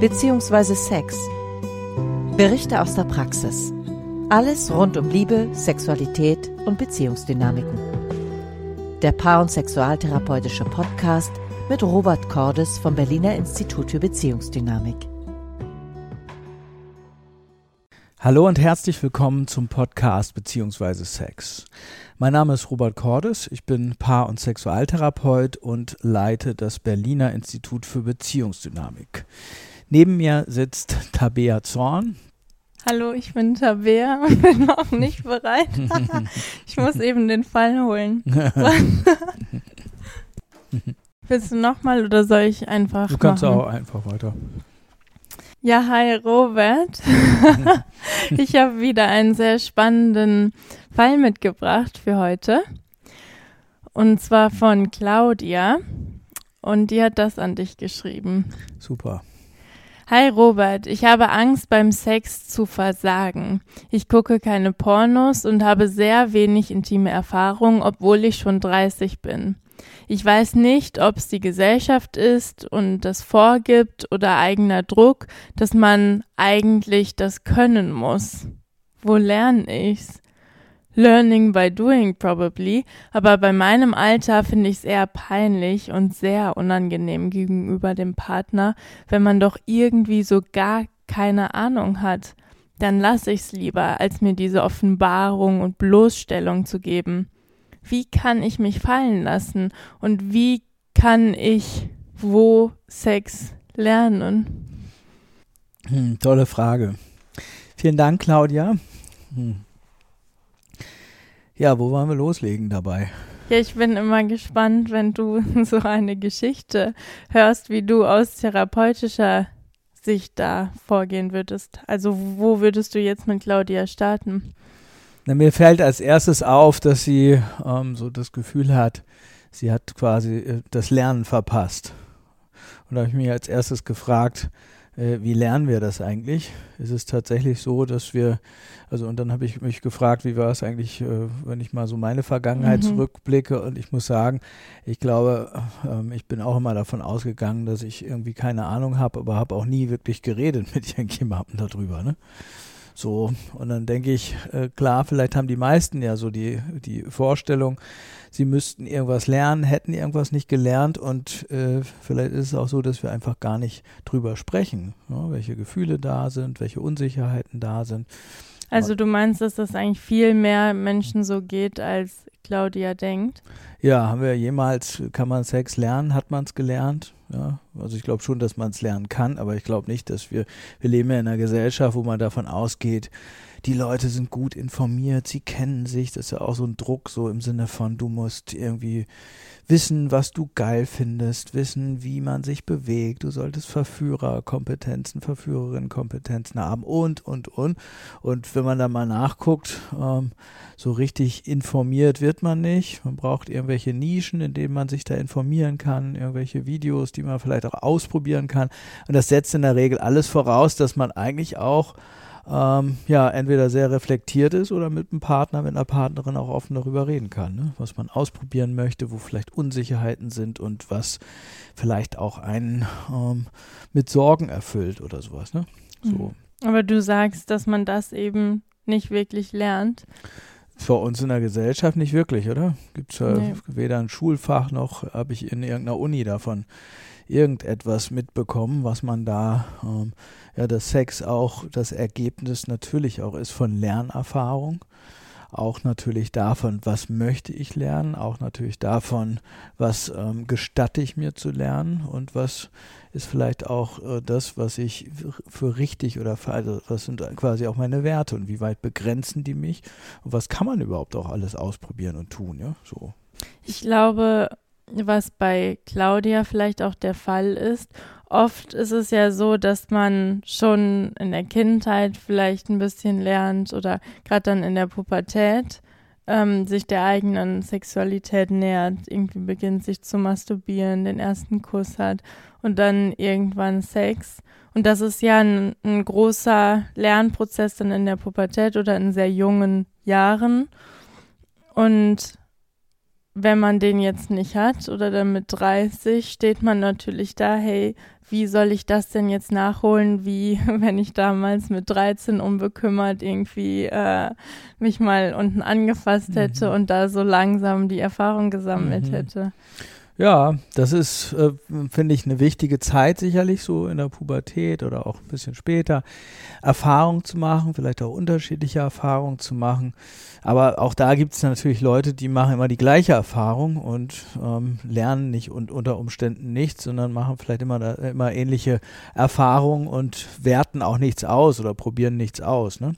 bzw. Sex. Berichte aus der Praxis. Alles rund um Liebe, Sexualität und Beziehungsdynamiken. Der Paar- und Sexualtherapeutische Podcast mit Robert Cordes vom Berliner Institut für Beziehungsdynamik. Hallo und herzlich willkommen zum Podcast Beziehungsweise Sex. Mein Name ist Robert Cordes, ich bin Paar- und Sexualtherapeut und leite das Berliner Institut für Beziehungsdynamik. Neben mir sitzt Tabea Zorn. Hallo, ich bin Tabea und bin noch nicht bereit. ich muss eben den Fall holen. Willst du nochmal oder soll ich einfach Du kannst machen? auch einfach weiter. Ja, hi Robert. ich habe wieder einen sehr spannenden Fall mitgebracht für heute. Und zwar von Claudia. Und die hat das an dich geschrieben. Super. Hi Robert, ich habe Angst beim Sex zu versagen. Ich gucke keine Pornos und habe sehr wenig intime Erfahrung, obwohl ich schon 30 bin. Ich weiß nicht, ob es die Gesellschaft ist und das vorgibt oder eigener Druck, dass man eigentlich das können muss. Wo lerne ich's? Learning by doing probably, aber bei meinem Alter finde ich es eher peinlich und sehr unangenehm gegenüber dem Partner, wenn man doch irgendwie so gar keine Ahnung hat. Dann lasse ich's lieber, als mir diese Offenbarung und Bloßstellung zu geben. Wie kann ich mich fallen lassen und wie kann ich wo Sex lernen? Hm, tolle Frage. Vielen Dank, Claudia. Hm. Ja, wo wollen wir loslegen dabei? Ja, ich bin immer gespannt, wenn du so eine Geschichte hörst, wie du aus therapeutischer Sicht da vorgehen würdest. Also wo würdest du jetzt mit Claudia starten? Na, mir fällt als erstes auf, dass sie ähm, so das Gefühl hat, sie hat quasi äh, das Lernen verpasst. Und da habe ich mich als erstes gefragt, äh, wie lernen wir das eigentlich? Ist es tatsächlich so, dass wir, also und dann habe ich mich gefragt, wie war es eigentlich, äh, wenn ich mal so meine Vergangenheit Mhm. zurückblicke und ich muss sagen, ich glaube, ähm, ich bin auch immer davon ausgegangen, dass ich irgendwie keine Ahnung habe, aber habe auch nie wirklich geredet mit irgendjemandem darüber, ne? So, und dann denke ich, äh, klar, vielleicht haben die meisten ja so die, die Vorstellung, sie müssten irgendwas lernen, hätten irgendwas nicht gelernt und äh, vielleicht ist es auch so, dass wir einfach gar nicht drüber sprechen, ja, welche Gefühle da sind, welche Unsicherheiten da sind. Also du meinst, dass das eigentlich viel mehr Menschen so geht, als Claudia denkt? Ja, haben wir jemals, kann man Sex lernen? Hat man es gelernt? Ja, also ich glaube schon, dass man es lernen kann, aber ich glaube nicht, dass wir, wir leben ja in einer Gesellschaft, wo man davon ausgeht, die Leute sind gut informiert, sie kennen sich, das ist ja auch so ein Druck, so im Sinne von, du musst irgendwie wissen, was du geil findest, wissen, wie man sich bewegt, du solltest Verführerkompetenzen, Verführerinnenkompetenzen haben und, und, und. Und wenn man da mal nachguckt, ähm, so richtig informiert wird man nicht. Man braucht irgendwelche Nischen, in denen man sich da informieren kann, irgendwelche Videos, die man vielleicht auch ausprobieren kann. Und das setzt in der Regel alles voraus, dass man eigentlich auch ähm, ja, entweder sehr reflektiert ist oder mit einem Partner, mit einer Partnerin auch offen darüber reden kann, ne? was man ausprobieren möchte, wo vielleicht Unsicherheiten sind und was vielleicht auch einen ähm, mit Sorgen erfüllt oder sowas. Ne? So. Aber du sagst, dass man das eben nicht wirklich lernt. Bei uns in der Gesellschaft nicht wirklich, oder? Gibt es ja Nee. weder ein Schulfach noch habe ich in irgendeiner Uni davon irgendetwas mitbekommen, was man da, ähm, ja, dass Sex auch das Ergebnis natürlich auch ist von Lernerfahrung. Auch natürlich davon, was möchte ich lernen, auch natürlich davon, was ähm, gestatte ich mir zu lernen und was ist vielleicht auch äh, das, was ich für richtig oder für, also was sind quasi auch meine Werte und wie weit begrenzen die mich und was kann man überhaupt auch alles ausprobieren und tun, ja, so. Ich glaube, was bei Claudia vielleicht auch der Fall ist, oft ist es ja so, dass man schon in der Kindheit vielleicht ein bisschen lernt oder gerade dann in der Pubertät ähm, sich der eigenen Sexualität nähert, irgendwie beginnt sich zu masturbieren, den ersten Kuss hat und dann irgendwann Sex. Und das ist ja ein, ein großer Lernprozess dann in der Pubertät oder in sehr jungen Jahren. Und wenn man den jetzt nicht hat oder dann mit 30, steht man natürlich da, hey, wie soll ich das denn jetzt nachholen, wie wenn ich damals mit 13 unbekümmert irgendwie äh, mich mal unten angefasst hätte mhm. und da so langsam die Erfahrung gesammelt mhm. hätte. Ja, das ist, äh, finde ich, eine wichtige Zeit sicherlich so in der Pubertät oder auch ein bisschen später. Erfahrung zu machen, vielleicht auch unterschiedliche Erfahrungen zu machen. Aber auch da gibt es natürlich Leute, die machen immer die gleiche Erfahrung und ähm, lernen nicht und unter Umständen nichts, sondern machen vielleicht immer, da, immer ähnliche Erfahrungen und werten auch nichts aus oder probieren nichts aus. Ne?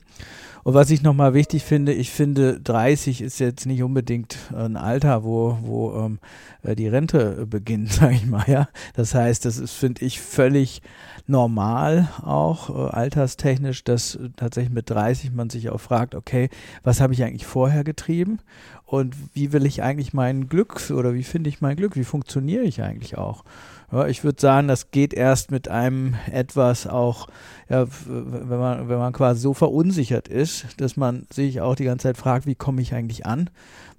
Und was ich nochmal wichtig finde, ich finde 30 ist jetzt nicht unbedingt ein Alter, wo, wo ähm, äh, die Rente beginnt, sage ich mal. Ja, das heißt, das ist finde ich völlig normal auch äh, alterstechnisch, dass äh, tatsächlich mit 30 man sich auch fragt, okay, was habe ich eigentlich vorher getrieben und wie will ich eigentlich mein Glück oder wie finde ich mein Glück, wie funktioniere ich eigentlich auch? Ja, ich würde sagen, das geht erst mit einem etwas auch, ja, wenn man, wenn man quasi so verunsichert ist, dass man sich auch die ganze Zeit fragt, wie komme ich eigentlich an?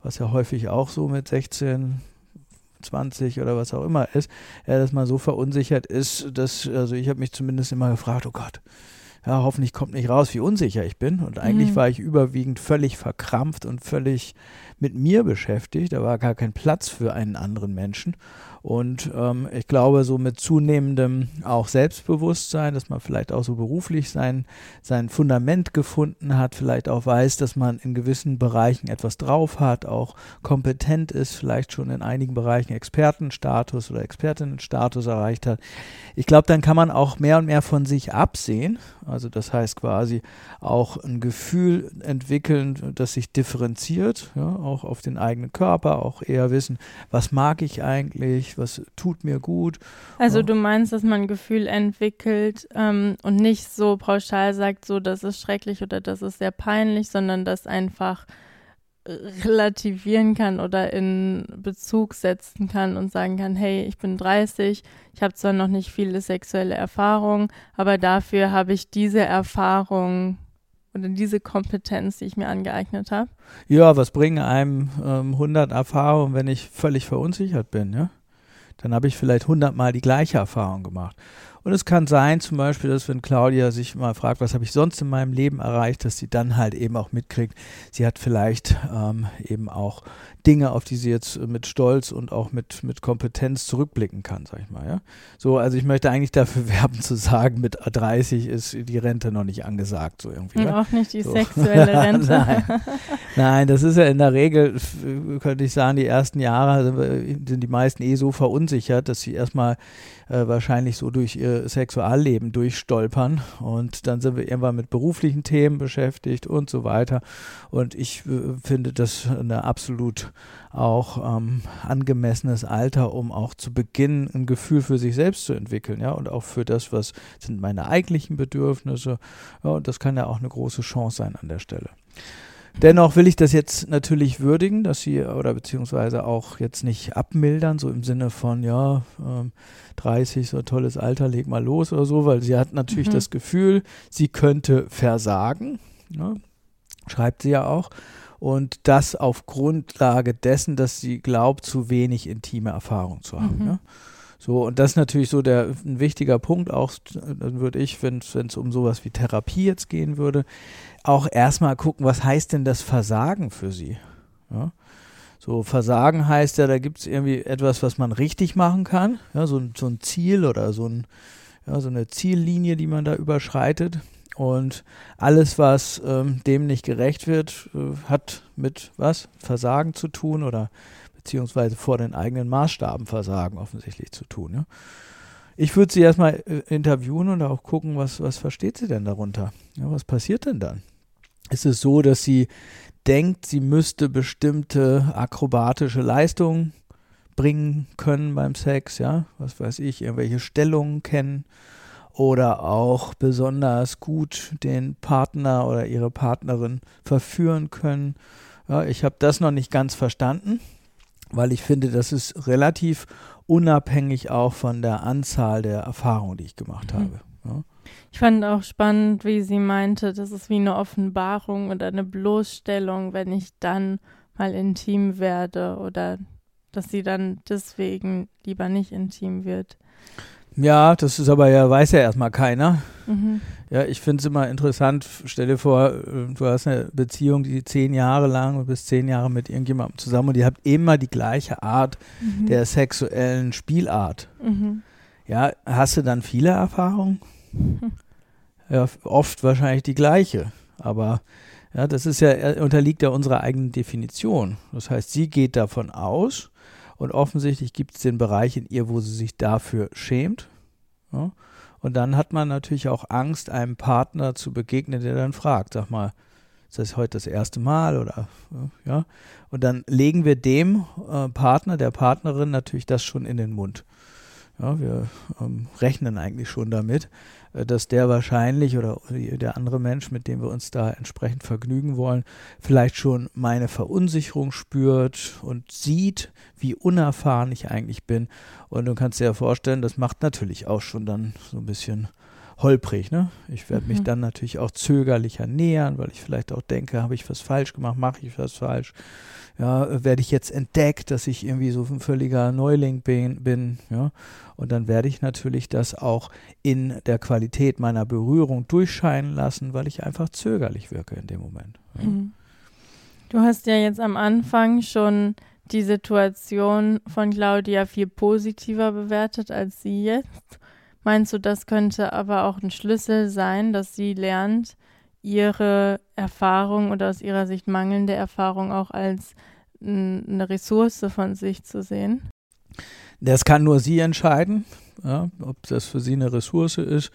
Was ja häufig auch so mit 16, 20 oder was auch immer ist, ja, dass man so verunsichert ist, dass, also ich habe mich zumindest immer gefragt, oh Gott, ja, hoffentlich kommt nicht raus, wie unsicher ich bin. Und eigentlich mhm. war ich überwiegend völlig verkrampft und völlig mit mir beschäftigt. Da war gar kein Platz für einen anderen Menschen. Und ähm, ich glaube, so mit zunehmendem auch Selbstbewusstsein, dass man vielleicht auch so beruflich sein, sein Fundament gefunden hat, vielleicht auch weiß, dass man in gewissen Bereichen etwas drauf hat, auch kompetent ist, vielleicht schon in einigen Bereichen Expertenstatus oder Expertinnenstatus erreicht hat. Ich glaube, dann kann man auch mehr und mehr von sich absehen. Also das heißt quasi auch ein Gefühl entwickeln, das sich differenziert, ja, auch auf den eigenen Körper, auch eher wissen, was mag ich eigentlich, was tut mir gut. Also du meinst, dass man ein Gefühl entwickelt ähm, und nicht so pauschal sagt, so das ist schrecklich oder das ist sehr peinlich, sondern das einfach relativieren kann oder in Bezug setzen kann und sagen kann, hey, ich bin 30, ich habe zwar noch nicht viele sexuelle Erfahrungen, aber dafür habe ich diese Erfahrung oder diese Kompetenz, die ich mir angeeignet habe. Ja, was bringen einem ähm, 100 Erfahrungen, wenn ich völlig verunsichert bin, ja? dann habe ich vielleicht hundertmal die gleiche Erfahrung gemacht. Und es kann sein, zum Beispiel, dass wenn Claudia sich mal fragt, was habe ich sonst in meinem Leben erreicht, dass sie dann halt eben auch mitkriegt, sie hat vielleicht ähm, eben auch Dinge, auf die sie jetzt mit Stolz und auch mit, mit Kompetenz zurückblicken kann, sag ich mal. Ja? So, also ich möchte eigentlich dafür werben zu sagen, mit 30 ist die Rente noch nicht angesagt, so irgendwie. Und ja? auch nicht die so. sexuelle Rente. Nein. Nein, das ist ja in der Regel, könnte ich sagen, die ersten Jahre sind die meisten eh so verunsichert, dass sie erstmal äh, wahrscheinlich so durch ihr Sexualleben durchstolpern und dann sind wir irgendwann mit beruflichen Themen beschäftigt und so weiter. Und ich äh, finde das eine absolut auch ähm, angemessenes Alter, um auch zu beginnen, ein Gefühl für sich selbst zu entwickeln, ja, und auch für das, was sind meine eigentlichen Bedürfnisse. Ja, und das kann ja auch eine große Chance sein an der Stelle. Dennoch will ich das jetzt natürlich würdigen, dass sie oder beziehungsweise auch jetzt nicht abmildern, so im Sinne von, ja, ähm, 30, so ein tolles Alter, leg mal los oder so, weil sie hat natürlich mhm. das Gefühl, sie könnte versagen, ne? schreibt sie ja auch. Und das auf Grundlage dessen, dass sie glaubt, zu wenig intime Erfahrung zu haben. Mhm. Ne? So, und das ist natürlich so der ein wichtiger Punkt, auch dann würde ich, wenn es um sowas wie Therapie jetzt gehen würde, auch erstmal gucken, was heißt denn das Versagen für sie? Ja? So, Versagen heißt ja, da gibt es irgendwie etwas, was man richtig machen kann, ja, so, so ein Ziel oder so, ein, ja, so eine Ziellinie, die man da überschreitet. Und alles, was ähm, dem nicht gerecht wird, äh, hat mit was? Versagen zu tun oder beziehungsweise vor den eigenen Maßstaben Versagen offensichtlich zu tun. Ja? Ich würde sie erstmal äh, interviewen und auch gucken, was, was versteht sie denn darunter? Ja, was passiert denn dann? Ist es so, dass sie denkt, sie müsste bestimmte akrobatische Leistungen bringen können beim Sex, ja, was weiß ich, irgendwelche Stellungen kennen oder auch besonders gut den Partner oder ihre Partnerin verführen können. Ja, ich habe das noch nicht ganz verstanden, weil ich finde, das ist relativ unabhängig auch von der Anzahl der Erfahrungen, die ich gemacht mhm. habe. Ja. Ich fand auch spannend, wie sie meinte, das ist wie eine Offenbarung oder eine Bloßstellung, wenn ich dann mal intim werde oder dass sie dann deswegen lieber nicht intim wird. Ja, das ist aber ja, weiß ja erstmal keiner. Mhm. Ja, ich finde es immer interessant. Stell dir vor, äh, du hast eine Beziehung, die zehn Jahre lang und bist zehn Jahre mit irgendjemandem zusammen und ihr habt immer die gleiche Art Mhm. der sexuellen Spielart. Mhm. Ja, hast du dann viele Erfahrungen? Ja, oft wahrscheinlich die gleiche. Aber ja, das ist ja, er unterliegt ja unserer eigenen Definition. Das heißt, sie geht davon aus und offensichtlich gibt es den Bereich in ihr, wo sie sich dafür schämt. Ja? Und dann hat man natürlich auch Angst, einem Partner zu begegnen, der dann fragt, sag mal, ist das heute das erste Mal oder ja? Und dann legen wir dem äh, Partner, der Partnerin natürlich das schon in den Mund. Ja, wir ähm, rechnen eigentlich schon damit, dass der wahrscheinlich oder der andere Mensch, mit dem wir uns da entsprechend vergnügen wollen, vielleicht schon meine Verunsicherung spürt und sieht, wie unerfahren ich eigentlich bin. Und du kannst dir ja vorstellen, das macht natürlich auch schon dann so ein bisschen holprig. Ne? Ich werde mich Mhm. dann natürlich auch zögerlicher nähern, weil ich vielleicht auch denke, habe ich was falsch gemacht, mache ich was falsch. Ja, werde ich jetzt entdeckt, dass ich irgendwie so ein völliger Neuling bin, bin, ja. Und dann werde ich natürlich das auch in der Qualität meiner Berührung durchscheinen lassen, weil ich einfach zögerlich wirke in dem Moment. Ja. Mhm. Du hast ja jetzt am Anfang schon die Situation von Claudia viel positiver bewertet als sie jetzt. Meinst du, das könnte aber auch ein Schlüssel sein, dass sie lernt, ihre Erfahrung oder aus ihrer Sicht mangelnde Erfahrung auch als eine Ressource von sich zu sehen? Das kann nur sie entscheiden, ja, ob das für sie eine Ressource ist,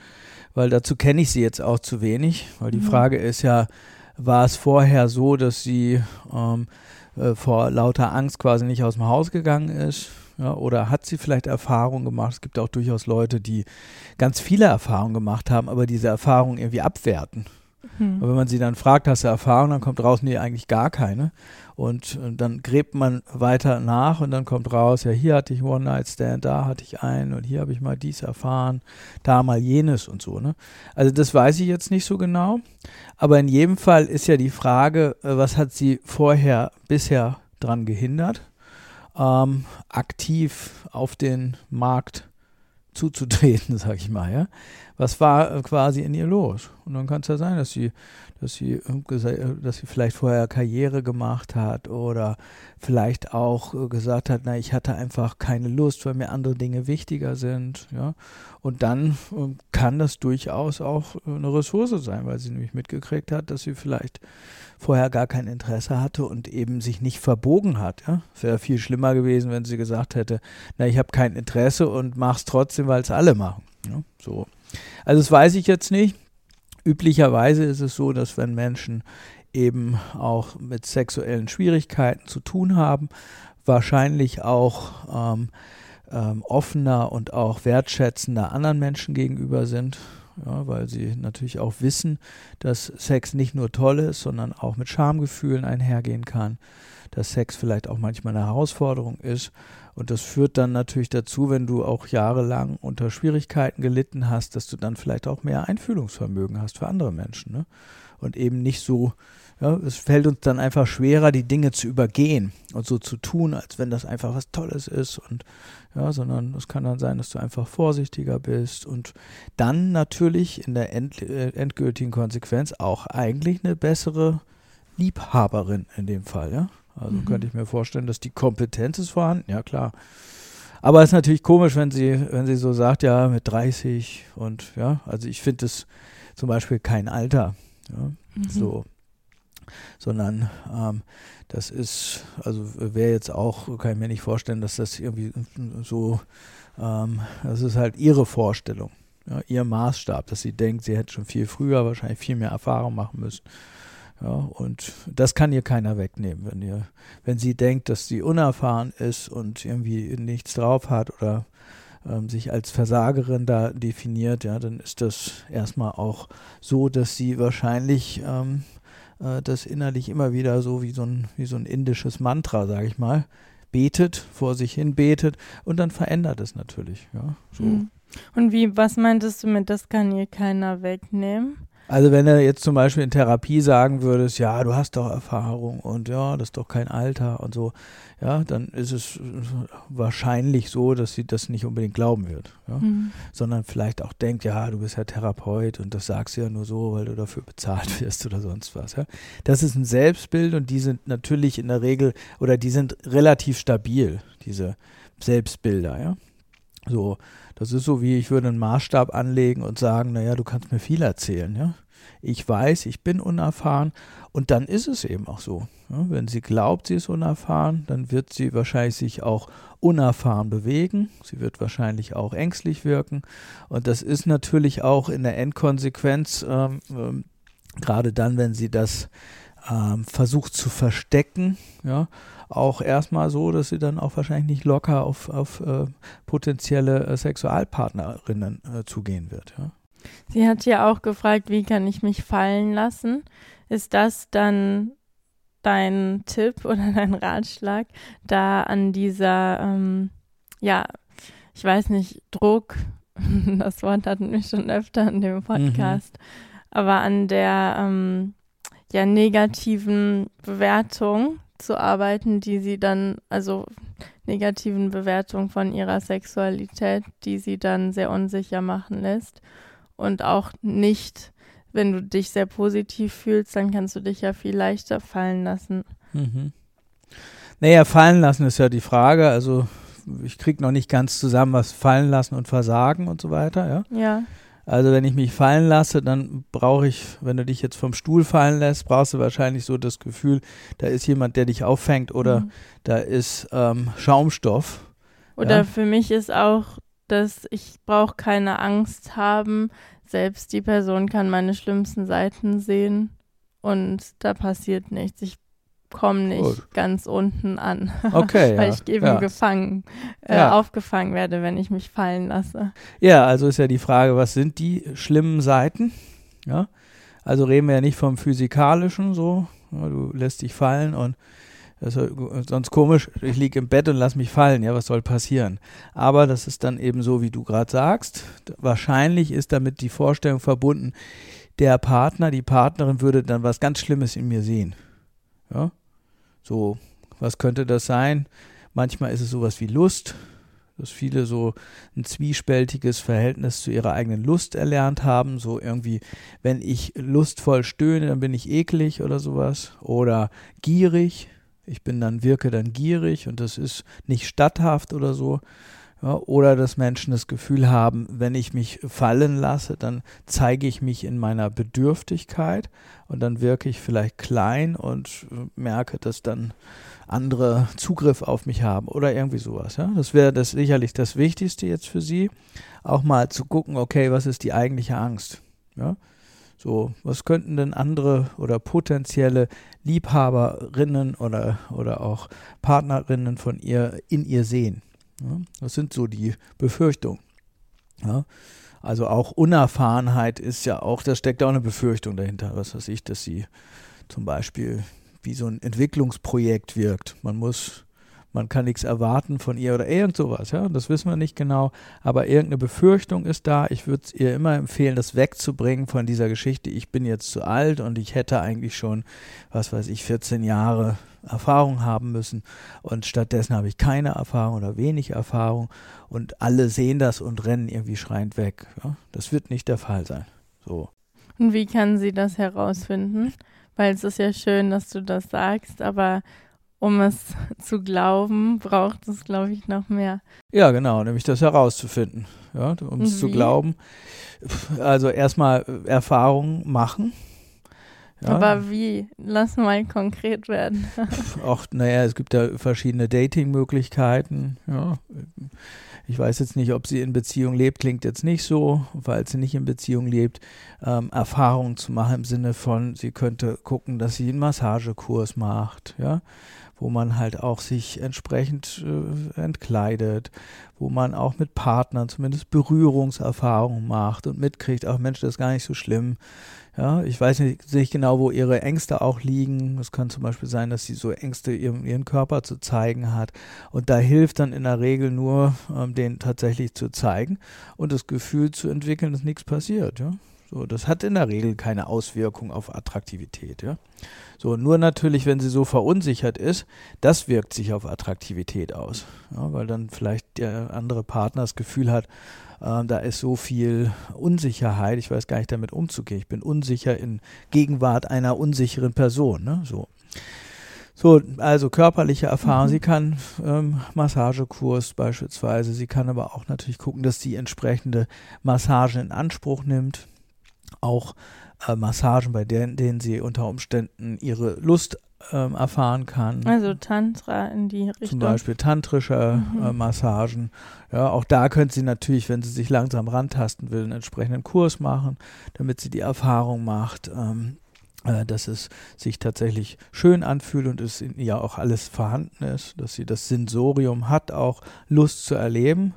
weil dazu kenne ich sie jetzt auch zu wenig, weil die Mhm. Frage ist ja, war es vorher so, dass sie ähm, äh, vor lauter Angst quasi nicht aus dem Haus gegangen ist? Ja, oder hat sie vielleicht Erfahrungen gemacht? Es gibt auch durchaus Leute, die ganz viele Erfahrungen gemacht haben, aber diese Erfahrungen irgendwie abwerten. Hm. Aber wenn man sie dann fragt, hast du Erfahrung, dann kommt raus, nee, eigentlich gar keine. Und, äh, dann gräbt man weiter nach und dann kommt raus, ja, hier hatte ich One-Night-Stand, da hatte ich einen und hier habe ich mal dies erfahren, da mal jenes und so. Ne? Also das weiß ich jetzt nicht so genau. Aber in jedem Fall ist ja die Frage, äh, was hat sie vorher bisher dran gehindert, ähm, aktiv auf den Markt zuzutreten, sag ich mal, ja. Was war äh, quasi in ihr los? Und dann kann es ja sein, dass sie, dass sie, dass sie vielleicht vorher Karriere gemacht hat oder vielleicht auch äh, gesagt hat, na, ich hatte einfach keine Lust, weil mir andere Dinge wichtiger sind, ja. Und dann ähm, kann das durchaus auch eine Ressource sein, weil sie nämlich mitgekriegt hat, dass sie vielleicht vorher gar kein Interesse hatte und eben sich nicht verbogen hat. Ja? Es wäre viel schlimmer gewesen, wenn sie gesagt hätte, na, ich habe kein Interesse und mach's trotzdem, weil es alle machen. Ja? So. Also das weiß ich jetzt nicht. Üblicherweise ist es so, dass wenn Menschen eben auch mit sexuellen Schwierigkeiten zu tun haben, wahrscheinlich auch ähm, ähm, offener und auch wertschätzender anderen Menschen gegenüber sind, ja, weil sie natürlich auch wissen, dass Sex nicht nur toll ist, sondern auch mit Schamgefühlen einhergehen kann, dass Sex vielleicht auch manchmal eine Herausforderung ist. Und das führt dann natürlich dazu, wenn du auch jahrelang unter Schwierigkeiten gelitten hast, dass du dann vielleicht auch mehr Einfühlungsvermögen hast für andere Menschen. Ne? Und eben nicht so, ja, es fällt uns dann einfach schwerer, die Dinge zu übergehen und so zu tun, als wenn das einfach was Tolles ist und ja, sondern es kann dann sein, dass du einfach vorsichtiger bist und dann natürlich in der end, äh, endgültigen Konsequenz auch eigentlich eine bessere Liebhaberin in dem Fall, ja. Also Mhm. könnte ich mir vorstellen, dass die Kompetenz ist vorhanden, ja klar. Aber es ist natürlich komisch, wenn sie, wenn sie so sagt, ja, mit 30 und ja, also ich finde es zum Beispiel kein Alter, ja, Mhm. so, sondern ähm, das ist, also wäre jetzt auch, kann ich mir nicht vorstellen, dass das irgendwie so, ähm, das ist halt ihre Vorstellung, ja, ihr Maßstab, dass sie denkt, sie hätte schon viel früher wahrscheinlich viel mehr Erfahrung machen müssen. Ja, und das kann ihr keiner wegnehmen, wenn ihr, wenn sie denkt, dass sie unerfahren ist und irgendwie nichts drauf hat oder ähm, sich als Versagerin da definiert, ja, dann ist das erstmal auch so, dass sie wahrscheinlich ähm, äh, das innerlich immer wieder so wie so ein, wie so ein indisches Mantra, sage ich mal, betet, vor sich hin betet und dann verändert es natürlich, ja. So. Mhm. Und wie, was meintest du mit, das kann ihr keiner wegnehmen? Also wenn er jetzt zum Beispiel in Therapie sagen würdest, ja, du hast doch Erfahrung und ja, das ist doch kein Alter und so, ja, dann ist es wahrscheinlich so, dass sie das nicht unbedingt glauben wird, ja? mhm. sondern vielleicht auch denkt, ja, du bist ja Therapeut und das sagst du ja nur so, weil du dafür bezahlt wirst oder sonst was. Ja? Das ist ein Selbstbild und die sind natürlich in der Regel oder die sind relativ stabil, diese Selbstbilder, ja. So, das ist so wie ich würde einen Maßstab anlegen und sagen, naja, du kannst mir viel erzählen, ja. Ich weiß, ich bin unerfahren und dann ist es eben auch so. Ja? Wenn sie glaubt, sie ist unerfahren, dann wird sie wahrscheinlich sich auch unerfahren bewegen. Sie wird wahrscheinlich auch ängstlich wirken. Und das ist natürlich auch in der Endkonsequenz, ähm, ähm, gerade dann, wenn sie das ähm, versucht zu verstecken, ja, auch erstmal so, dass sie dann auch wahrscheinlich nicht locker auf, auf äh, potenzielle äh, Sexualpartnerinnen äh, zugehen wird. Ja. Sie hat ja auch gefragt, wie kann ich mich fallen lassen? Ist das dann dein Tipp oder dein Ratschlag, da an dieser, ähm, ja, ich weiß nicht, Druck, das Wort hatten wir schon öfter in dem Podcast, mhm. aber an der ähm, ja negativen Bewertung zu arbeiten, die sie dann, also negativen Bewertung von ihrer Sexualität, die sie dann sehr unsicher machen lässt. Und auch nicht, wenn du dich sehr positiv fühlst, dann kannst du dich ja viel leichter fallen lassen. Mhm. Naja, fallen lassen ist ja die Frage. Also ich kriege noch nicht ganz zusammen, was fallen lassen und versagen und so weiter, ja. Ja. Also wenn ich mich fallen lasse, dann brauche ich, wenn du dich jetzt vom Stuhl fallen lässt, brauchst du wahrscheinlich so das Gefühl, da ist jemand, der dich auffängt oder mhm. da ist ähm, Schaumstoff. Oder ja. für mich ist auch, dass ich brauche keine Angst haben. Selbst die Person kann meine schlimmsten Seiten sehen und da passiert nichts. Ich komme nicht Gut. ganz unten an. Okay. weil ja. ich eben ja. gefangen, äh, ja. aufgefangen werde, wenn ich mich fallen lasse. Ja, also ist ja die Frage, was sind die schlimmen Seiten? Ja. Also reden wir ja nicht vom physikalischen so. du lässt dich fallen und das ist sonst komisch, ich liege im Bett und lass mich fallen, ja, was soll passieren? Aber das ist dann eben so, wie du gerade sagst. Wahrscheinlich ist damit die Vorstellung verbunden, der Partner, die Partnerin würde dann was ganz Schlimmes in mir sehen. Ja? So, was könnte das sein? Manchmal ist es sowas wie Lust, dass viele so ein zwiespältiges Verhältnis zu ihrer eigenen Lust erlernt haben. So irgendwie, wenn ich lustvoll stöhne, dann bin ich eklig oder sowas. Oder gierig. Ich bin dann, wirke dann gierig und das ist nicht statthaft oder so. Oder dass Menschen das Gefühl haben, wenn ich mich fallen lasse, dann zeige ich mich in meiner Bedürftigkeit und dann wirke ich vielleicht klein und äh, merke, dass dann andere Zugriff auf mich haben oder irgendwie sowas. Ja? Das wäre das sicherlich das Wichtigste jetzt für Sie, auch mal zu gucken, okay, was ist die eigentliche Angst? Ja? So, was könnten denn andere oder potenzielle Liebhaberinnen oder, oder auch Partnerinnen von ihr in ihr sehen? Ja, das sind so die Befürchtungen. Ja, also auch Unerfahrenheit ist ja auch, da steckt auch eine Befürchtung dahinter. Was weiß ich, dass sie zum Beispiel wie so ein Entwicklungsprojekt wirkt. Man muss man kann nichts erwarten von ihr oder irgend sowas, ja, das wissen wir nicht genau, aber irgendeine Befürchtung ist da. Ich würde ihr immer empfehlen, das wegzubringen von dieser Geschichte, ich bin jetzt zu alt und ich hätte eigentlich schon, was weiß ich, 14 Jahre Erfahrung haben müssen und stattdessen habe ich keine Erfahrung oder wenig Erfahrung und alle sehen das und rennen irgendwie schreiend weg. Ja? Das wird nicht der Fall sein. So. Und wie kann sie das herausfinden? Weil es ist ja schön, dass du das sagst, aber um es zu glauben, braucht es, glaube ich, noch mehr. Ja, genau, nämlich das herauszufinden. Ja, um es zu glauben. Also erstmal Erfahrungen machen. Ja. Aber wie? Lass mal konkret werden. Auch, naja, es gibt ja verschiedene Dating-Möglichkeiten. Ja. Ich weiß jetzt nicht, ob sie in Beziehung lebt, klingt jetzt nicht so, weil sie nicht in Beziehung lebt, ähm, Erfahrungen zu machen im Sinne von, sie könnte gucken, dass sie einen Massagekurs macht, ja wo man halt auch sich entsprechend äh, entkleidet, wo man auch mit Partnern zumindest Berührungserfahrungen macht und mitkriegt, ach Mensch, das ist gar nicht so schlimm. Ja, ich weiß nicht, nicht genau, wo ihre Ängste auch liegen. Es kann zum Beispiel sein, dass sie so Ängste, ihren, ihren Körper zu zeigen hat. Und da hilft dann in der Regel nur, ähm, den tatsächlich zu zeigen und das Gefühl zu entwickeln, dass nichts passiert. Ja? So, das hat in der Regel keine Auswirkung auf Attraktivität. Ja? So, nur natürlich, wenn sie so verunsichert ist, das wirkt sich auf Attraktivität aus. Ja, weil dann vielleicht der andere Partner das Gefühl hat, äh, da ist so viel Unsicherheit, ich weiß gar nicht damit umzugehen. Ich bin unsicher in Gegenwart einer unsicheren Person. Ne? So. So, also körperliche Erfahrung. Mhm. Sie kann ähm, Massagekurs beispielsweise. Sie kann aber auch natürlich gucken, dass sie entsprechende Massagen in Anspruch nimmt. Auch äh, Massagen, bei denen, denen sie unter Umständen ihre Lust ähm, erfahren kann. Also Tantra in die Richtung. Zum Beispiel tantrische mhm. äh, Massagen. Ja, auch da könnte sie natürlich, wenn sie sich langsam rantasten will, einen entsprechenden Kurs machen, damit sie die Erfahrung macht, ähm, äh, dass es sich tatsächlich schön anfühlt und es in ihr auch alles vorhanden ist, dass sie das Sensorium hat, auch Lust zu erleben.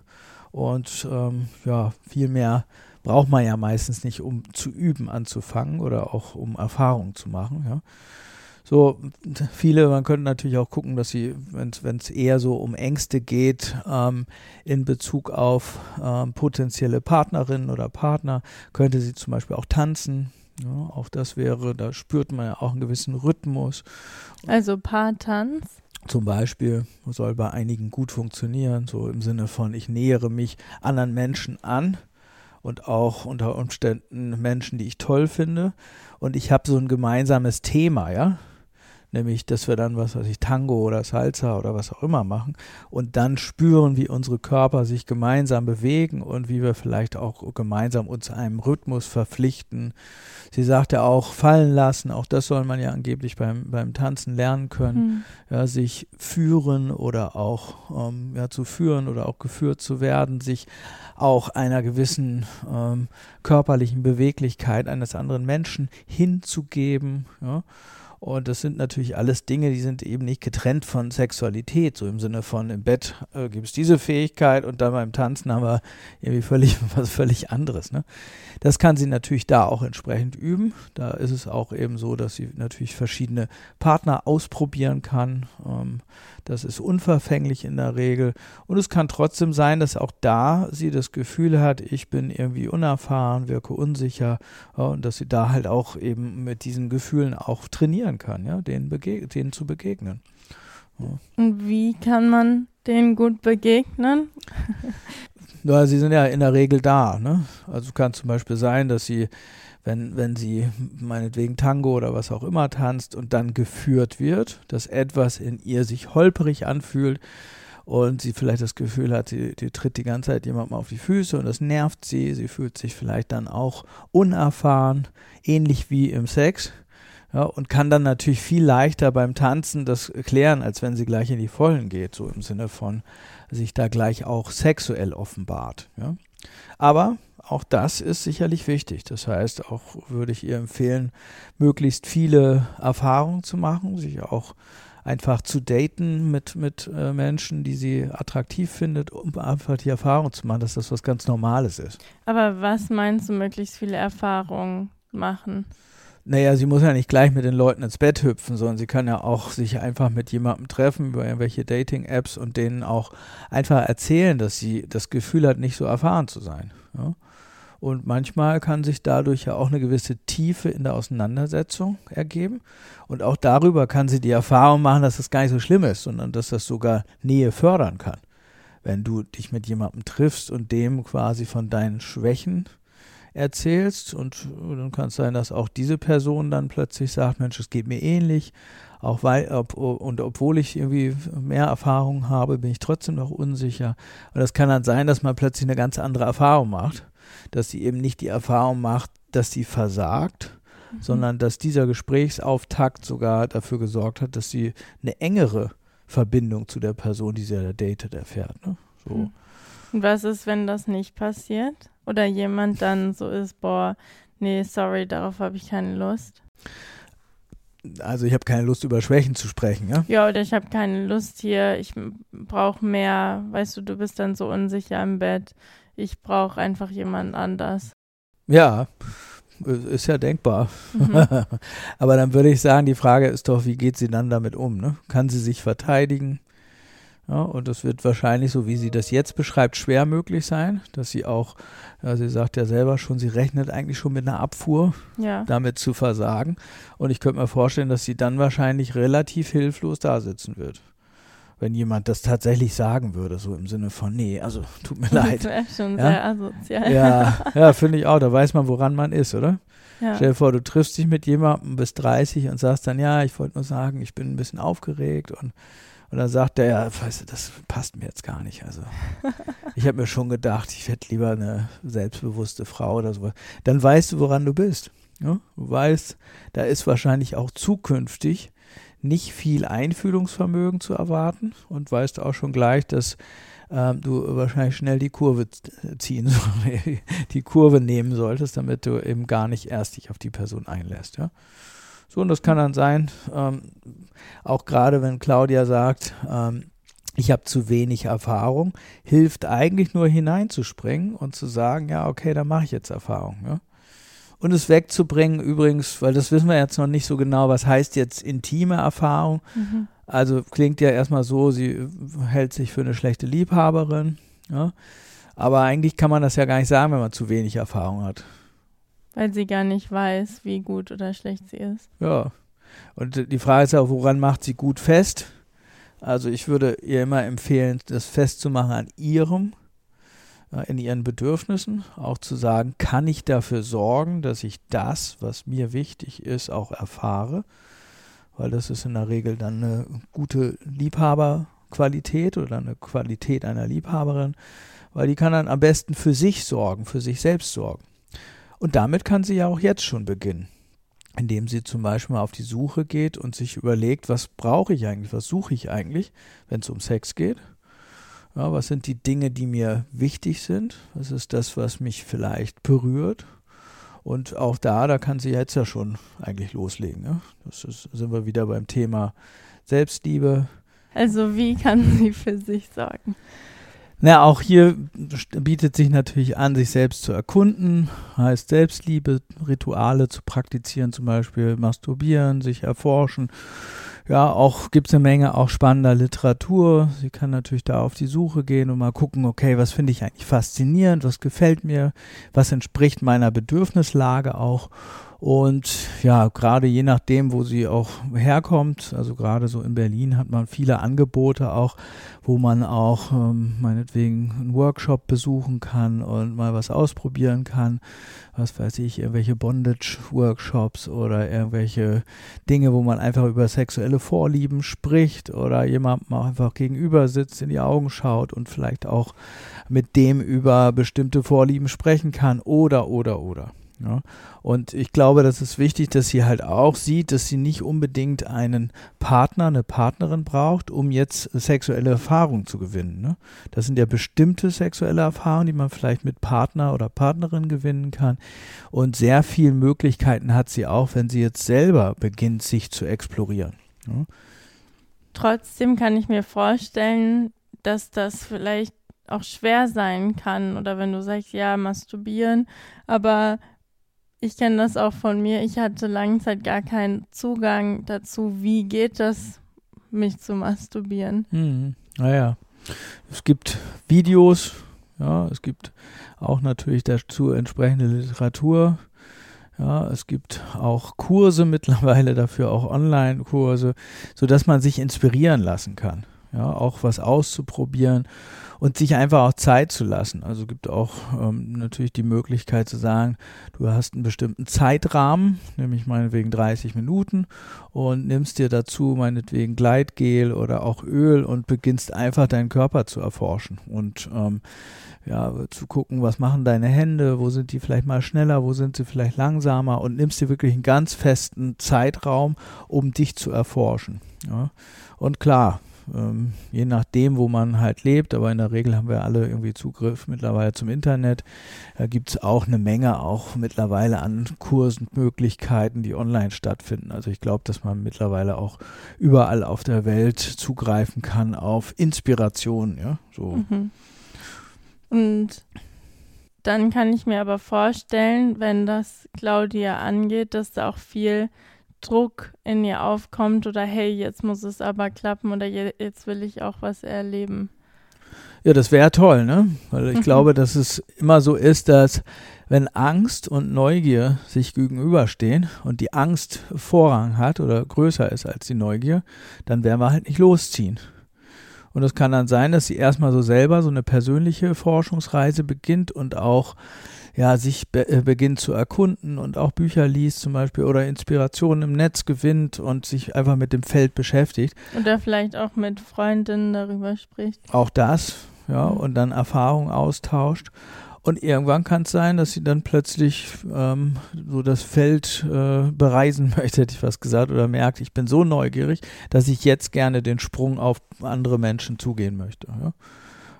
Und ähm, ja, viel mehr braucht man ja meistens nicht, um zu üben anzufangen oder auch um Erfahrungen zu machen. Ja. So, viele, man könnte natürlich auch gucken, dass sie, wenn es eher so um Ängste geht, ähm, in Bezug auf ähm, potenzielle Partnerinnen oder Partner, könnte sie zum Beispiel auch tanzen. Ja, auch das wäre, da spürt man ja auch einen gewissen Rhythmus. Also Paartanz. Zum Beispiel soll bei einigen gut funktionieren, so im Sinne von, ich nähere mich anderen Menschen an und auch unter Umständen Menschen, die ich toll finde. Und ich habe so ein gemeinsames Thema, ja nämlich dass wir dann, was weiß ich, Tango oder Salsa oder was auch immer machen und dann spüren, wie unsere Körper sich gemeinsam bewegen und wie wir vielleicht auch gemeinsam uns einem Rhythmus verpflichten. Sie sagte auch fallen lassen, auch das soll man ja angeblich beim, beim Tanzen lernen können, mhm. ja, sich führen oder auch ähm, ja, zu führen oder auch geführt zu werden, sich auch einer gewissen ähm, körperlichen Beweglichkeit eines anderen Menschen hinzugeben. Ja. Und das sind natürlich alles Dinge, die sind eben nicht getrennt von Sexualität, so im Sinne von im Bett äh, gibt es diese Fähigkeit und dann beim Tanzen haben wir irgendwie völlig was völlig anderes. Ne? Das kann sie natürlich da auch entsprechend üben. Da ist es auch eben so, dass sie natürlich verschiedene Partner ausprobieren kann. Ähm, das ist unverfänglich in der Regel. Und es kann trotzdem sein, dass auch da sie das Gefühl hat, ich bin irgendwie unerfahren, wirke unsicher ja, und dass sie da halt auch eben mit diesen Gefühlen auch trainieren kann, ja, denen, denen zu begegnen. Ja. Und wie kann man denen gut begegnen? ja, sie sind ja in der Regel da. Ne? Also kann zum Beispiel sein, dass sie wenn, wenn sie meinetwegen Tango oder was auch immer tanzt und dann geführt wird, dass etwas in ihr sich holperig anfühlt und sie vielleicht das Gefühl hat, sie, die tritt die ganze Zeit jemandem auf die Füße und das nervt sie, sie fühlt sich vielleicht dann auch unerfahren, ähnlich wie im Sex. Ja, und kann dann natürlich viel leichter beim Tanzen das klären, als wenn sie gleich in die Vollen geht, so im Sinne von sich da gleich auch sexuell offenbart. Ja. Aber auch das ist sicherlich wichtig. Das heißt, auch würde ich ihr empfehlen, möglichst viele Erfahrungen zu machen, sich auch einfach zu daten mit, mit äh, Menschen, die sie attraktiv findet, um einfach die Erfahrung zu machen, dass das was ganz Normales ist. Aber was meinst du, möglichst viele Erfahrungen machen? Naja, sie muss ja nicht gleich mit den Leuten ins Bett hüpfen, sondern sie kann ja auch sich einfach mit jemandem treffen über irgendwelche Dating-Apps und denen auch einfach erzählen, dass sie das Gefühl hat, nicht so erfahren zu sein. Ja? Und manchmal kann sich dadurch ja auch eine gewisse Tiefe in der Auseinandersetzung ergeben. Und auch darüber kann sie die Erfahrung machen, dass das gar nicht so schlimm ist, sondern dass das sogar Nähe fördern kann. Wenn du dich mit jemandem triffst und dem quasi von deinen Schwächen erzählst und dann kann es sein, dass auch diese Person dann plötzlich sagt, Mensch, es geht mir ähnlich, auch weil ob, und obwohl ich irgendwie mehr Erfahrung habe, bin ich trotzdem noch unsicher. Und das kann dann sein, dass man plötzlich eine ganz andere Erfahrung macht dass sie eben nicht die Erfahrung macht, dass sie versagt, mhm. sondern dass dieser Gesprächsauftakt sogar dafür gesorgt hat, dass sie eine engere Verbindung zu der Person, die sie da datet, erfährt. Ne? So. Mhm. Und was ist, wenn das nicht passiert? Oder jemand dann so ist, boah, nee, sorry, darauf habe ich keine Lust? Also ich habe keine Lust, über Schwächen zu sprechen, ja? Ja, oder ich habe keine Lust hier, ich brauche mehr, weißt du, du bist dann so unsicher im Bett ich brauche einfach jemanden anders. Ja, ist ja denkbar. Mhm. Aber dann würde ich sagen, die Frage ist doch, wie geht sie dann damit um? Ne? Kann sie sich verteidigen? Ja, und das wird wahrscheinlich, so wie sie das jetzt beschreibt, schwer möglich sein, dass sie auch, ja, sie sagt ja selber schon, sie rechnet eigentlich schon mit einer Abfuhr, Ja. damit zu versagen. Und ich könnte mir vorstellen, dass sie dann wahrscheinlich relativ hilflos da sitzen wird. Wenn jemand das tatsächlich sagen würde, so im Sinne von, nee, also tut mir Das leid. wäre schon Ja? sehr asozial. Ja, ja, finde ich auch. Da weiß man, woran man ist, oder? Ja. Stell dir vor, du triffst dich mit jemandem bis 30 und sagst dann, ja, ich wollte nur sagen, ich bin ein bisschen aufgeregt und, und dann sagt der, ja, weißt du, das passt mir jetzt gar nicht. Also ich habe mir schon gedacht, ich hätte lieber eine selbstbewusste Frau oder sowas. Dann weißt du, woran du bist. Ja? Du weißt, da ist wahrscheinlich auch zukünftig nicht viel Einfühlungsvermögen zu erwarten und weißt auch schon gleich, dass ähm, du wahrscheinlich schnell die Kurve ziehen, die Kurve nehmen solltest, damit du eben gar nicht erst dich auf die Person einlässt. Ja? So, und das kann dann sein, ähm, auch gerade wenn Claudia sagt, ähm, ich habe zu wenig Erfahrung, hilft eigentlich nur hineinzuspringen und zu sagen, ja, okay, dann mache ich jetzt Erfahrung. Ja? Und es wegzubringen, übrigens, weil das wissen wir jetzt noch nicht so genau, was heißt jetzt intime Erfahrung. Mhm. Also klingt ja erstmal so, sie hält sich für eine schlechte Liebhaberin. Ja? Aber eigentlich kann man das ja gar nicht sagen, wenn man zu wenig Erfahrung hat. Weil sie gar nicht weiß, wie gut oder schlecht sie ist. Ja. Und die Frage ist auch, woran macht sie gut fest? Also ich würde ihr immer empfehlen, das festzumachen an ihrem, äh, in ihren Bedürfnissen, auch zu sagen, kann ich dafür sorgen, dass ich das, was mir wichtig ist, auch erfahre? Weil das ist in der Regel dann eine gute Liebhaberqualität oder eine Qualität einer Liebhaberin, weil die kann dann am besten für sich sorgen, für sich selbst sorgen. Und damit kann sie ja auch jetzt schon beginnen indem sie zum Beispiel mal auf die Suche geht und sich überlegt, was brauche ich eigentlich, was suche ich eigentlich, wenn es um Sex geht. Ja, was sind die Dinge, die mir wichtig sind? Was ist das, was mich vielleicht berührt? Und auch da, da kann sie jetzt ja schon eigentlich loslegen. Ne? Das ist, sind wir wieder beim Thema Selbstliebe. Also wie kann sie für sich sorgen? Na, auch hier bietet sich natürlich an, sich selbst zu erkunden, heißt Selbstliebe, Rituale zu praktizieren, zum Beispiel masturbieren, sich erforschen. Ja, auch gibt es eine Menge auch spannender Literatur. Sie kann natürlich da auf die Suche gehen und mal gucken, okay, was finde ich eigentlich faszinierend, was gefällt mir, was entspricht meiner Bedürfnislage auch. Und ja, gerade je nachdem, wo sie auch herkommt, also gerade so in Berlin hat man viele Angebote auch, wo man auch ähm, meinetwegen einen Workshop besuchen kann und mal was ausprobieren kann. Was weiß ich, irgendwelche Bondage-Workshops oder irgendwelche Dinge, wo man einfach über sexuelle Vorlieben spricht oder jemandem auch einfach gegenüber sitzt, in die Augen schaut und vielleicht auch mit dem über bestimmte Vorlieben sprechen kann oder, oder, oder. Ja, und ich glaube, das ist wichtig, dass sie halt auch sieht, dass sie nicht unbedingt einen Partner, eine Partnerin braucht, um jetzt sexuelle Erfahrungen zu gewinnen. Ne? Das sind ja bestimmte sexuelle Erfahrungen, die man vielleicht mit Partner oder Partnerin gewinnen kann. Und sehr viele Möglichkeiten hat sie auch, wenn sie jetzt selber beginnt, sich zu explorieren. Ne? Trotzdem kann ich mir vorstellen, dass das vielleicht auch schwer sein kann. Oder wenn du sagst, ja, masturbieren, aber ich kenne das auch von mir. Ich hatte lange Zeit gar keinen Zugang dazu, wie geht das, mich zu masturbieren. Mhm. Naja, es gibt Videos, ja, es gibt auch natürlich dazu entsprechende Literatur. Ja, es gibt auch Kurse mittlerweile dafür, auch Online-Kurse, sodass man sich inspirieren lassen kann. Ja, auch was auszuprobieren und sich einfach auch Zeit zu lassen. Also gibt auch ähm, natürlich die Möglichkeit zu sagen, du hast einen bestimmten Zeitrahmen, nämlich meinetwegen 30 Minuten und nimmst dir dazu meinetwegen Gleitgel oder auch Öl und beginnst einfach deinen Körper zu erforschen und ähm, ja, zu gucken, was machen deine Hände, wo sind die vielleicht mal schneller, wo sind sie vielleicht langsamer und nimmst dir wirklich einen ganz festen Zeitraum, um dich zu erforschen. Ja. Und klar, ähm, je nachdem, wo man halt lebt, aber in der Regel haben wir alle irgendwie Zugriff mittlerweile zum Internet. Da gibt es auch eine Menge auch mittlerweile an Kursen, Möglichkeiten, die online stattfinden. Also ich glaube, dass man mittlerweile auch überall auf der Welt zugreifen kann auf Inspiration, ja, so. Mhm. Und dann kann ich mir aber vorstellen, wenn das Claudia angeht, dass da auch viel Druck in ihr aufkommt oder hey, jetzt muss es aber klappen oder je, jetzt will ich auch was erleben. Ja, das wäre toll, ne? Weil ich mhm. glaube, dass es immer so ist, dass wenn Angst und Neugier sich gegenüberstehen und die Angst Vorrang hat oder größer ist als die Neugier, dann werden wir halt nicht losziehen. Und es kann dann sein, dass sie erstmal so selber so eine persönliche Forschungsreise beginnt und auch ja, sich be äh, beginnt zu erkunden und auch Bücher liest zum Beispiel oder Inspirationen im Netz gewinnt und sich einfach mit dem Feld beschäftigt. Oder vielleicht auch mit Freundinnen darüber spricht. Auch das, ja, und dann Erfahrungen austauscht. Und irgendwann kann es sein, dass sie dann plötzlich ähm, so das Feld äh, bereisen möchte, hätte ich was gesagt, oder merkt, ich bin so neugierig, dass ich jetzt gerne den Sprung auf andere Menschen zugehen möchte. Ja?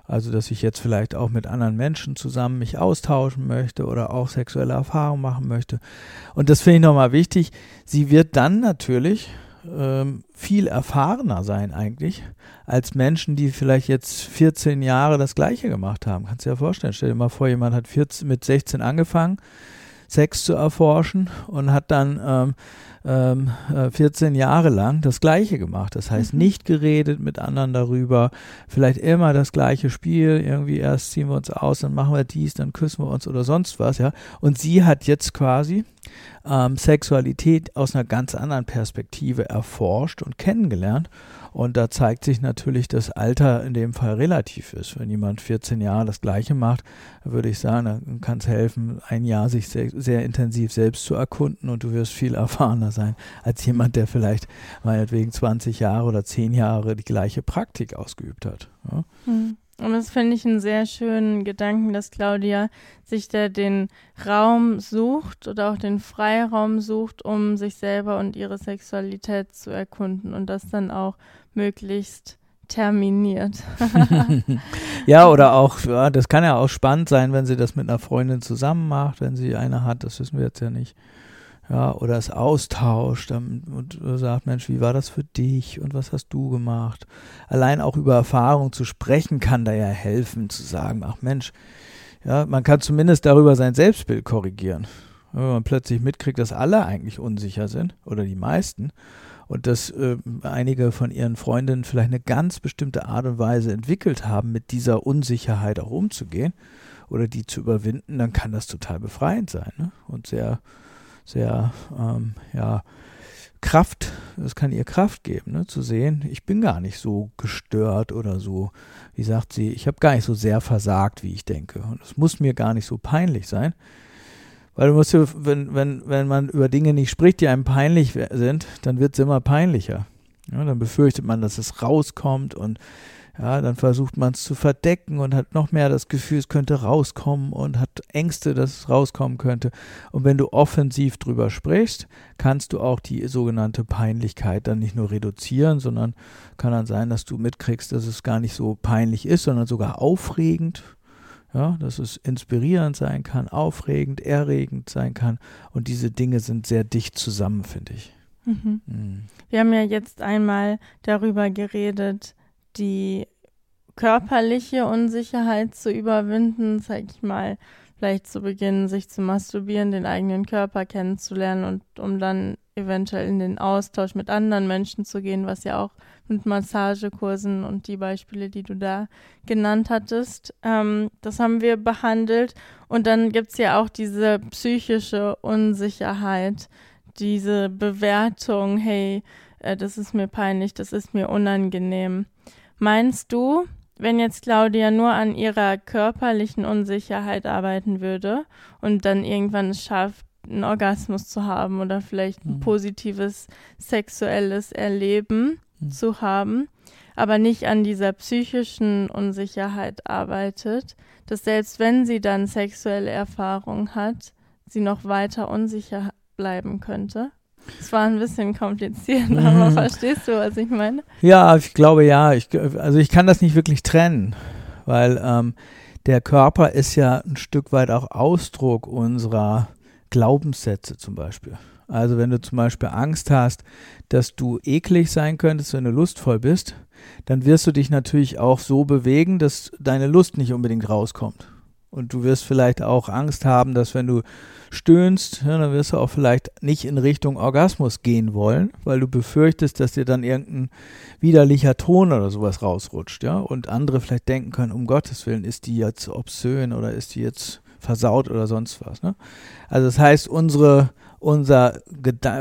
Also, dass ich jetzt vielleicht auch mit anderen Menschen zusammen mich austauschen möchte oder auch sexuelle Erfahrungen machen möchte. Und das finde ich nochmal wichtig. Sie wird dann natürlich ähm, viel erfahrener sein eigentlich als Menschen, die vielleicht jetzt 14 Jahre das Gleiche gemacht haben. Kannst du dir ja vorstellen. Stell dir mal vor, jemand hat 14, mit 16 angefangen, Sex zu erforschen und hat dann ähm, ähm, 14 äh, Jahre lang das Gleiche gemacht. Das heißt, mhm. nicht geredet mit anderen darüber, vielleicht immer das gleiche Spiel, irgendwie erst ziehen wir uns aus, dann machen wir dies, dann küssen wir uns oder sonst was, ja. Und sie hat jetzt quasi ähm, Sexualität aus einer ganz anderen Perspektive erforscht und kennengelernt und da zeigt sich natürlich, dass Alter in dem Fall relativ ist. Wenn jemand 14 Jahre das Gleiche macht, würde ich sagen, dann kann es helfen, ein Jahr sich sehr, sehr, intensiv selbst zu erkunden und du wirst viel erfahrener sein als jemand, der vielleicht meinetwegen 20 Jahre oder 10 Jahre die gleiche Praktik ausgeübt hat. Ja? Hm. Und das finde ich einen sehr schönen Gedanken, dass Claudia sich da den Raum sucht oder auch den Freiraum sucht, um sich selber und ihre Sexualität zu erkunden und das dann auch möglichst terminiert. ja, oder auch, ja, das kann ja auch spannend sein, wenn sie das mit einer Freundin zusammen macht, wenn sie eine hat, das wissen wir jetzt ja nicht. Ja, oder es austauscht und sagt, Mensch, wie war das für dich und was hast du gemacht? Allein auch über Erfahrung zu sprechen kann da ja helfen, zu sagen, ach Mensch, ja, man kann zumindest darüber sein Selbstbild korrigieren. Wenn man plötzlich mitkriegt, dass alle eigentlich unsicher sind oder die meisten und dass äh, einige von ihren Freundinnen vielleicht eine ganz bestimmte Art und Weise entwickelt haben, mit dieser Unsicherheit auch umzugehen oder die zu überwinden, dann kann das total befreiend sein ne? und sehr, sehr, ähm, ja, Kraft, das kann ihr Kraft geben, ne, zu sehen, ich bin gar nicht so gestört oder so, wie sagt sie, ich habe gar nicht so sehr versagt, wie ich denke. Und es muss mir gar nicht so peinlich sein. Weil du musst, wenn, wenn, wenn man über Dinge nicht spricht, die einem peinlich sind, dann wird es immer peinlicher. Ja, dann befürchtet man, dass es rauskommt und ja, dann versucht man es zu verdecken und hat noch mehr das Gefühl, es könnte rauskommen und hat Ängste, dass es rauskommen könnte. Und wenn du offensiv drüber sprichst, kannst du auch die sogenannte Peinlichkeit dann nicht nur reduzieren, sondern kann dann sein, dass du mitkriegst, dass es gar nicht so peinlich ist, sondern sogar aufregend ja, dass es inspirierend sein kann, aufregend, erregend sein kann. Und diese Dinge sind sehr dicht zusammen, finde ich. Mhm. Mhm. Wir haben ja jetzt einmal darüber geredet, die körperliche Unsicherheit zu überwinden, sag ich mal, vielleicht zu beginnen, sich zu masturbieren, den eigenen Körper kennenzulernen und um dann eventuell in den Austausch mit anderen Menschen zu gehen, was ja auch mit Massagekursen und die Beispiele, die du da genannt hattest, ähm, das haben wir behandelt. Und dann gibt es ja auch diese psychische Unsicherheit, diese Bewertung, hey, äh, das ist mir peinlich, das ist mir unangenehm. Meinst du, wenn jetzt Claudia nur an ihrer körperlichen Unsicherheit arbeiten würde und dann irgendwann es schafft, einen Orgasmus zu haben oder vielleicht ein mhm. positives sexuelles Erleben mhm. zu haben, aber nicht an dieser psychischen Unsicherheit arbeitet, dass selbst wenn sie dann sexuelle Erfahrung hat, sie noch weiter unsicher bleiben könnte? Es war ein bisschen kompliziert, mhm. aber verstehst du, was ich meine? Ja, ich glaube ja. Ich, also ich kann das nicht wirklich trennen, weil ähm, der Körper ist ja ein Stück weit auch Ausdruck unserer Glaubenssätze zum Beispiel. Also wenn du zum Beispiel Angst hast, dass du eklig sein könntest, wenn du lustvoll bist, dann wirst du dich natürlich auch so bewegen, dass deine Lust nicht unbedingt rauskommt. Und du wirst vielleicht auch Angst haben, dass wenn du stöhnst, ja, dann wirst du auch vielleicht nicht in Richtung Orgasmus gehen wollen, weil du befürchtest, dass dir dann irgendein widerlicher Ton oder sowas rausrutscht, ja. Und andere vielleicht denken können, um Gottes Willen, ist die jetzt obszön oder ist die jetzt versaut oder sonst was. Ne? Also das heißt, unsere, unser,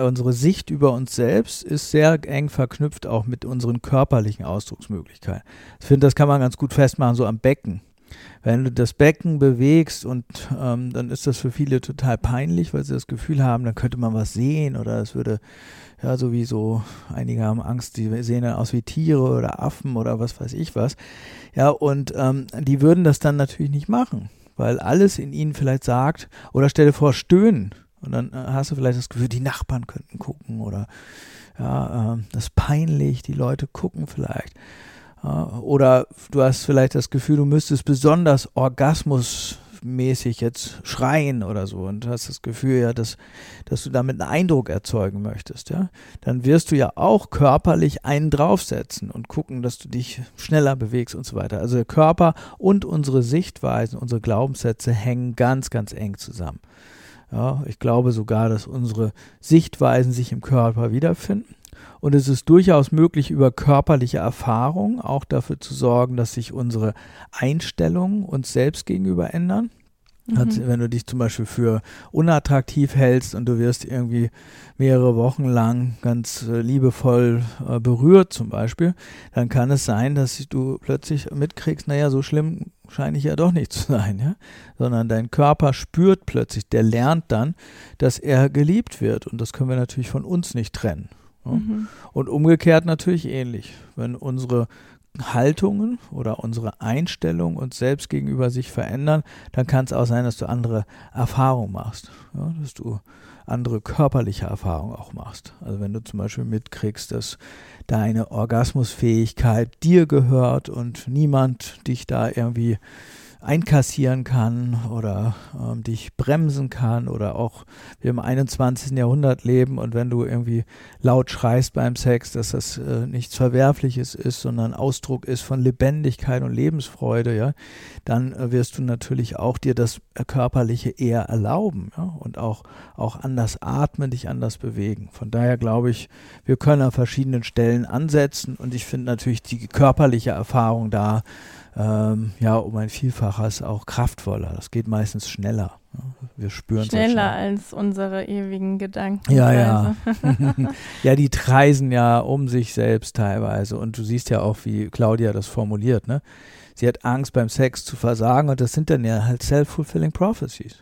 unsere Sicht über uns selbst ist sehr eng verknüpft auch mit unseren körperlichen Ausdrucksmöglichkeiten. Ich finde, das kann man ganz gut festmachen, so am Becken. Wenn du das Becken bewegst und ähm, dann ist das für viele total peinlich, weil sie das Gefühl haben, dann könnte man was sehen oder es würde, ja, sowieso, einige haben Angst, die sehen dann aus wie Tiere oder Affen oder was weiß ich was. Ja, und ähm, die würden das dann natürlich nicht machen weil alles in ihnen vielleicht sagt, oder stelle vor, stöhnen. Und dann äh, hast du vielleicht das Gefühl, die Nachbarn könnten gucken oder ja, äh, das ist peinlich, die Leute gucken vielleicht. Äh, oder du hast vielleicht das Gefühl, du müsstest besonders Orgasmus mäßig jetzt schreien oder so und hast das Gefühl, ja, dass, dass du damit einen Eindruck erzeugen möchtest, ja, dann wirst du ja auch körperlich einen draufsetzen und gucken, dass du dich schneller bewegst und so weiter. Also der Körper und unsere Sichtweisen, unsere Glaubenssätze hängen ganz, ganz eng zusammen. Ja, ich glaube sogar, dass unsere Sichtweisen sich im Körper wiederfinden. Und es ist durchaus möglich, über körperliche Erfahrung auch dafür zu sorgen, dass sich unsere Einstellungen uns selbst gegenüber ändern. Mhm. wenn du dich zum Beispiel für unattraktiv hältst und du wirst irgendwie mehrere Wochen lang ganz äh, liebevoll äh, berührt zum Beispiel, dann kann es sein, dass du plötzlich mitkriegst, naja, so schlimm scheine ich ja doch nicht zu sein, ja? sondern dein Körper spürt plötzlich, der lernt dann, dass er geliebt wird und das können wir natürlich von uns nicht trennen. Mhm. Und umgekehrt natürlich ähnlich. Wenn unsere Haltungen oder unsere Einstellungen uns selbst gegenüber sich verändern, dann kann es auch sein, dass du andere Erfahrungen machst. Ja, dass du andere körperliche Erfahrungen auch machst. Also wenn du zum Beispiel mitkriegst, dass deine Orgasmusfähigkeit dir gehört und niemand dich da irgendwie einkassieren kann oder ähm, dich bremsen kann oder auch wir im 21. Jahrhundert leben und wenn du irgendwie laut schreist beim Sex, dass das äh, nichts Verwerfliches ist, sondern Ausdruck ist von Lebendigkeit und Lebensfreude, ja, dann äh, wirst du natürlich auch dir das Körperliche eher erlauben ja, und auch, auch anders atmen, dich anders bewegen. Von daher glaube ich, wir können an verschiedenen Stellen ansetzen und ich finde natürlich die körperliche Erfahrung da ähm, ja, um ein Vielfaches auch kraftvoller. Das geht meistens schneller. Wir spüren es schneller als unsere ewigen Gedanken. Ja, ja. ja, die kreisen ja um sich selbst teilweise. Und du siehst ja auch, wie Claudia das formuliert. Ne? Sie hat Angst beim Sex zu versagen und das sind dann ja halt self-fulfilling prophecies.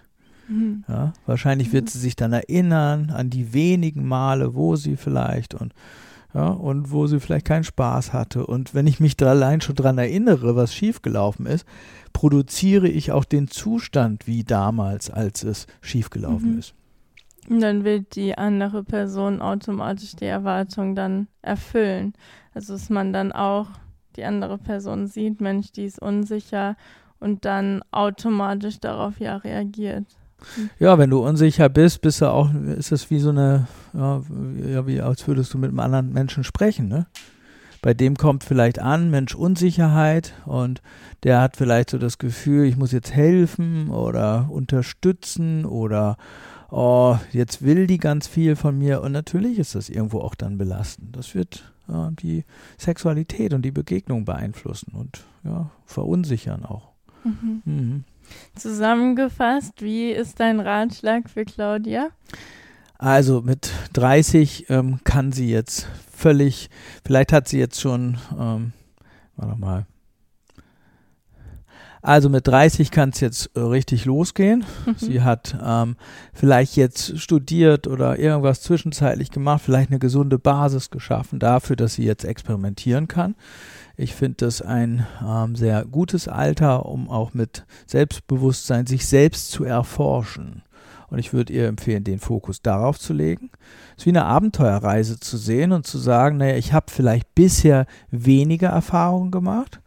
Mhm. Ja, wahrscheinlich wird mhm. sie sich dann erinnern an die wenigen Male, wo sie vielleicht und ja, und wo sie vielleicht keinen Spaß hatte. Und wenn ich mich da allein schon daran erinnere, was schiefgelaufen ist, produziere ich auch den Zustand wie damals, als es schiefgelaufen mhm. ist. Und dann wird die andere Person automatisch die Erwartung dann erfüllen. Also dass man dann auch die andere Person sieht, Mensch, die ist unsicher und dann automatisch darauf ja reagiert. Ja, wenn du unsicher bist, bist du auch, ist es wie so eine, ja, wie als würdest du mit einem anderen Menschen sprechen, ne? Bei dem kommt vielleicht an, Mensch, Unsicherheit und der hat vielleicht so das Gefühl, ich muss jetzt helfen oder unterstützen oder oh, jetzt will die ganz viel von mir und natürlich ist das irgendwo auch dann belastend. Das wird ja, die Sexualität und die Begegnung beeinflussen und ja, verunsichern auch. Mhm. Mhm. Zusammengefasst, wie ist dein Ratschlag für Claudia? Also mit 30 ähm, kann sie jetzt völlig, vielleicht hat sie jetzt schon, ähm, warte mal, also mit 30 kann es jetzt äh, richtig losgehen. Mhm. Sie hat ähm, vielleicht jetzt studiert oder irgendwas zwischenzeitlich gemacht, vielleicht eine gesunde Basis geschaffen dafür, dass sie jetzt experimentieren kann. Ich finde das ein ähm, sehr gutes Alter, um auch mit Selbstbewusstsein sich selbst zu erforschen. Und ich würde ihr empfehlen, den Fokus darauf zu legen. Es ist wie eine Abenteuerreise zu sehen und zu sagen, naja, ich habe vielleicht bisher weniger Erfahrungen gemacht,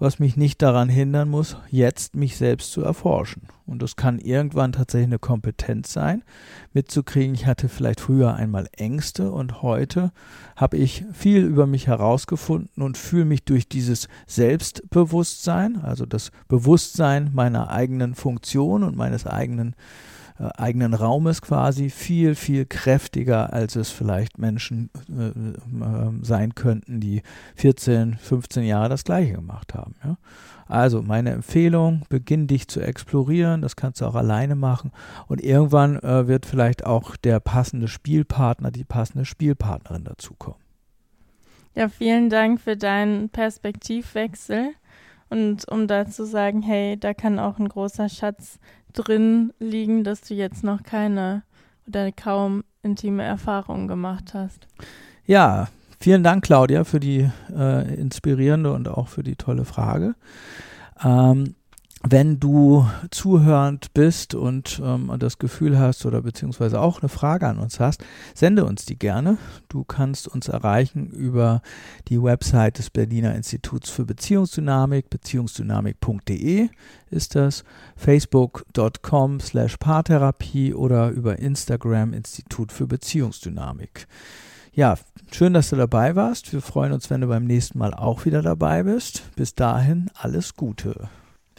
was mich nicht daran hindern muss, jetzt mich selbst zu erforschen. Und das kann irgendwann tatsächlich eine Kompetenz sein, mitzukriegen, ich hatte vielleicht früher einmal Ängste und heute habe ich viel über mich herausgefunden und fühle mich durch dieses Selbstbewusstsein, also das Bewusstsein meiner eigenen Funktion und meines eigenen äh, eigenen Raumes quasi viel, viel kräftiger, als es vielleicht Menschen äh, äh, sein könnten, die 14, 15 Jahre das gleiche gemacht haben. Ja? Also meine Empfehlung, beginn dich zu explorieren, das kannst du auch alleine machen und irgendwann äh, wird vielleicht auch der passende Spielpartner, die passende Spielpartnerin dazukommen. Ja, vielen Dank für deinen Perspektivwechsel. Und um da zu sagen, hey, da kann auch ein großer Schatz drin liegen, dass du jetzt noch keine oder kaum intime Erfahrungen gemacht hast. Ja, vielen Dank, Claudia, für die äh, inspirierende und auch für die tolle Frage. Ähm, wenn du zuhörend bist und ähm, das Gefühl hast oder beziehungsweise auch eine Frage an uns hast, sende uns die gerne. Du kannst uns erreichen über die Website des Berliner Instituts für Beziehungsdynamik, beziehungsdynamik.de ist das, facebook.com slash Paartherapie oder über Instagram Institut für Beziehungsdynamik. Ja, schön, dass du dabei warst. Wir freuen uns, wenn du beim nächsten Mal auch wieder dabei bist. Bis dahin alles Gute.